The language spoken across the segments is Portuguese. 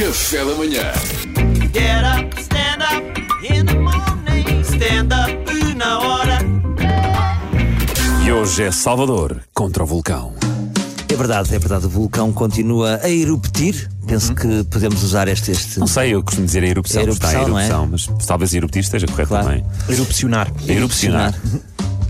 Café da manhã. Get up, stand up in the morning. Stand up na hora. E hoje é Salvador contra o vulcão. É verdade, é verdade. O vulcão continua a eruptir. Penso que podemos usar este. este... Não sei, eu costumo dizer a erupção, É porque está a erupção, não é? erupção, mas talvez eruptir esteja correto Claro. também. Erupcionar. Erupcionar.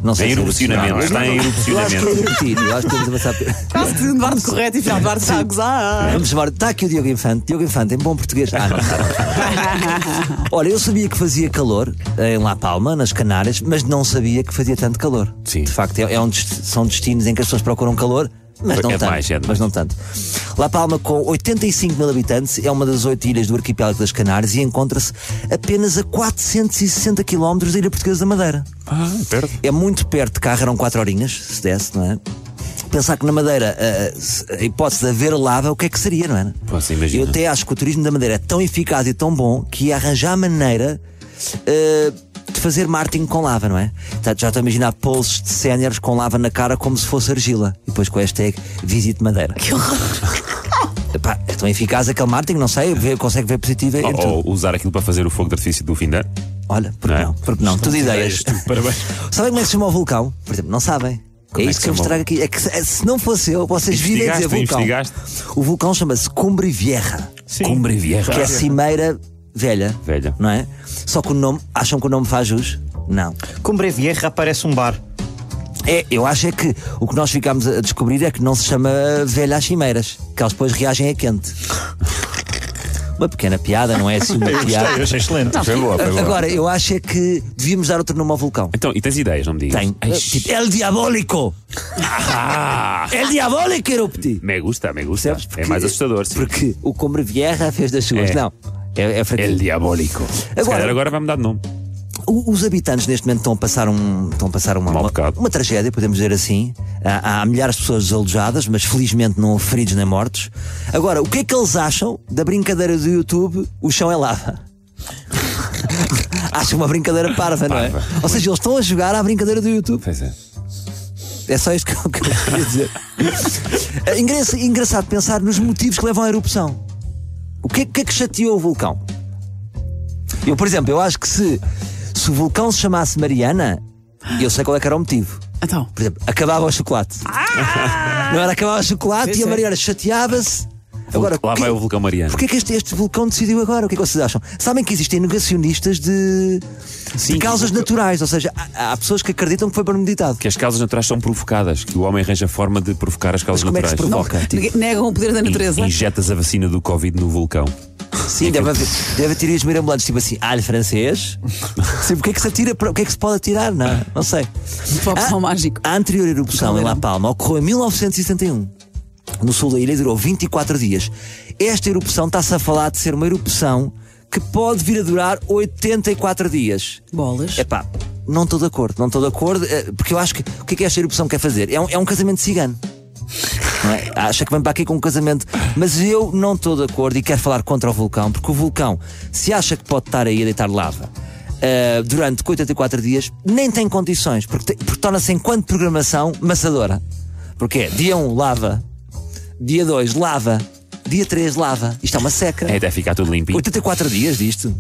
Não sei se é erupcionamento, está em Eu acho que erupcionamento. Eu acho que temos a avançar. Quase que Eduardo correto e final Eduardo está a gozar. Vamos embora. Está aqui o Diogo Infante. Diogo Infante, em bom português. Ah, não. Olha, eu sabia que fazia calor em La Palma, nas Canárias, mas não sabia que fazia tanto calor. Sim. De facto, é, é um dest- são destinos em que as pessoas procuram calor. Mas É não tanto. demais, é. Mas não tanto. La Palma, com 85 mil habitantes, é uma das oito ilhas do arquipélago das Canárias e encontra-se apenas a 460 km da Ilha Portuguesa da Madeira. Ah, perto. É muito perto de carro, eram 4 horinhas, se desse, não é? Pensar que na Madeira a, se- a hipótese de haver lava, o que é que seria, não é? Posso imaginar. Eu até acho que o turismo da Madeira é tão eficaz e tão bom que ia arranjar maneira eh, de fazer marketing com lava, não é? Tá, Já estou a imaginar posts de séniores com lava na cara como se fosse argila. E depois com a hashtag Visite Madeira. Que horror! Epá, é tão eficaz aquele marketing, não sei, vê, consegue ver positivo. Ou, ou usar aquilo para fazer o fogo de artifício do fim de ano. Olha, porque Não é? não? Porque não? Tudo ideias. Parabéns. Sabem como é que se chama o vulcão? Por exemplo, não sabem. Como é é isso que que eu vos trago aqui. É que se, se não fosse eu, vocês virem dizer vulcão. O vulcão chama-se Cumbre Vieja. Cumbre Vieja. Que é cimeira velha. Velha. Não é? Só que o nome, acham que o nome faz jus? Não. Com Brevierra aparece um bar. É, eu acho é que o que nós ficámos a descobrir é que não se chama velha às cimeiras, que elas depois reagem a quente. Uma pequena piada, não é assim uma piada. Eu achei excelente. Foi boa, foi boa. Agora, eu acho é que devíamos dar outro nome ao vulcão. Então, e tens ideias, não me digas? Tem. Ai, Tipo, El Diabólico! Ah, El Diabólico Erupti! me gusta, me gusta. Percebes? É Porque- mais assustador, sim. Porque o Combre Vieja fez das suas. É. Não. É, é fraquinho. El diabólico. Se Agora- calhar agora vai mudar de nome. Os habitantes neste momento estão a passar, um, estão a passar uma, uma, uma tragédia, podemos dizer assim. Há, há milhares de pessoas desalojadas, mas felizmente não feridos nem mortos. Agora, o que é que eles acham da brincadeira do YouTube O chão é lava? Acham uma brincadeira parva, não é? Ou seja, eles estão a jogar à brincadeira do YouTube. Pois é. É só isto que eu, que eu queria dizer. É engra- engraçado pensar nos motivos que levam à erupção. O que é, que é que chateou o vulcão? Eu, por exemplo, eu acho que se, se o vulcão se chamasse Mariana, eu sei qual é que era o motivo. Então, Por exemplo, acabava o chocolate. Não era acabava o chocolate Sim, e a. Mariana chateava-se. Agora, Lá que- vai o vulcão Mariano. Porquê é que este, este vulcão decidiu agora? O que é que vocês acham? Sabem que existem negacionistas de, Sim, de causas que o- naturais, ou seja, há, há pessoas que acreditam que foi premeditado. Que as causas naturais são provocadas, que o homem arranja forma de provocar as causas Mas como é que se naturais. provoca? Tipo, neg- negam o poder da natureza. In- Injetas a vacina do Covid no vulcão. Sim, deve haver, deve ter os mirabolantes, tipo assim, alho francês. Sim, porque é que se atira? O que é que se pode atirar? Não, não sei. Opção mágico. A anterior erupção em La Palma ocorreu em 1971. No sul da ilha durou 24 dias. Esta erupção está-se a falar de ser uma erupção que pode vir a durar 84 dias. Bolas. Epá, não estou de acordo, não estou de acordo, eh, porque eu acho que o que é que esta erupção quer fazer? É um, é um casamento cigano. É? Acha que vem para aqui com um casamento. Mas eu não estou de acordo e quero falar contra o vulcão, porque o vulcão, se acha que pode estar aí a deitar lava eh, durante 84 dias, nem tem condições, porque, porque torna-se, enquanto programação, maçadora. Porque é dia 1, lava. Dia 2, lava. Dia 3, lava. Isto é uma seca. É até ficar tudo limpinho. 84 dias disto.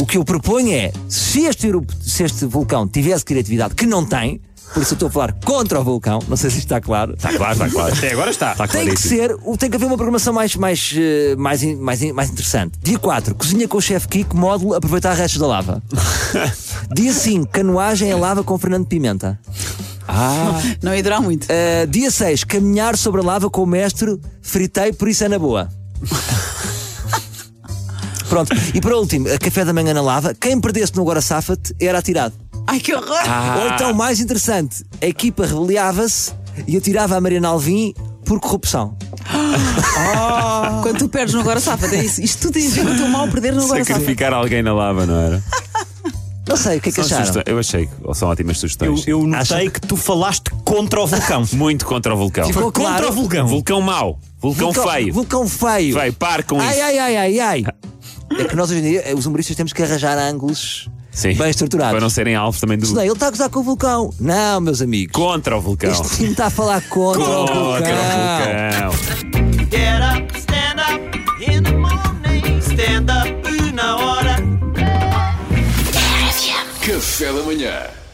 O que eu proponho é, se este, se este vulcão tivesse criatividade, que não tem, por isso eu estou a falar contra o vulcão, não sei se isto está claro. Está claro, está claro. Até agora está. Está Tem que ser, tem que haver uma programação mais, mais, eh, mais, mais, mais interessante. Dia 4, cozinha com o chefe Kiko, módulo aproveitar restos da lava. Dia 5, canoagem em lava com Fernando Pimenta. Não ia durar muito. Uh, dia 6, caminhar sobre a lava com o mestre, fritei, por isso é na boa. Pronto, e para último, a café da manhã na lava, quem perdesse no Agora Safa-te era atirado. Ai, que horror! Ou então, mais interessante, a equipa rebeliava-se e atirava a Mariana Alvim por corrupção. Quando tu perdes no Agora Safa, é isso. Isto tudo tem a ver com o teu mal perder no Agora Safa. Sacrificar alguém na lava, não era? Não sei, o que é que São acharam? Eu achei que são ótimas Eu, sugestões. eu notei Acha- que tu falaste contra o vulcão. Muito contra o vulcão. Ficou Contra claro? o vulcão. Vulcão mau. Vulcão, feio. Vulcão feio. Vai, par com Ai, isso. ai, ai, ai, ai. É que nós hoje em dia, os humoristas, temos que arranjar ângulos Sim. bem estruturados. Para não serem alvos também do. Senão ele está a gozar com o vulcão. Não, meus amigos. Contra o vulcão. Este time está a falar contra, o Contra vulcão. o vulcão. Get Café da manhã.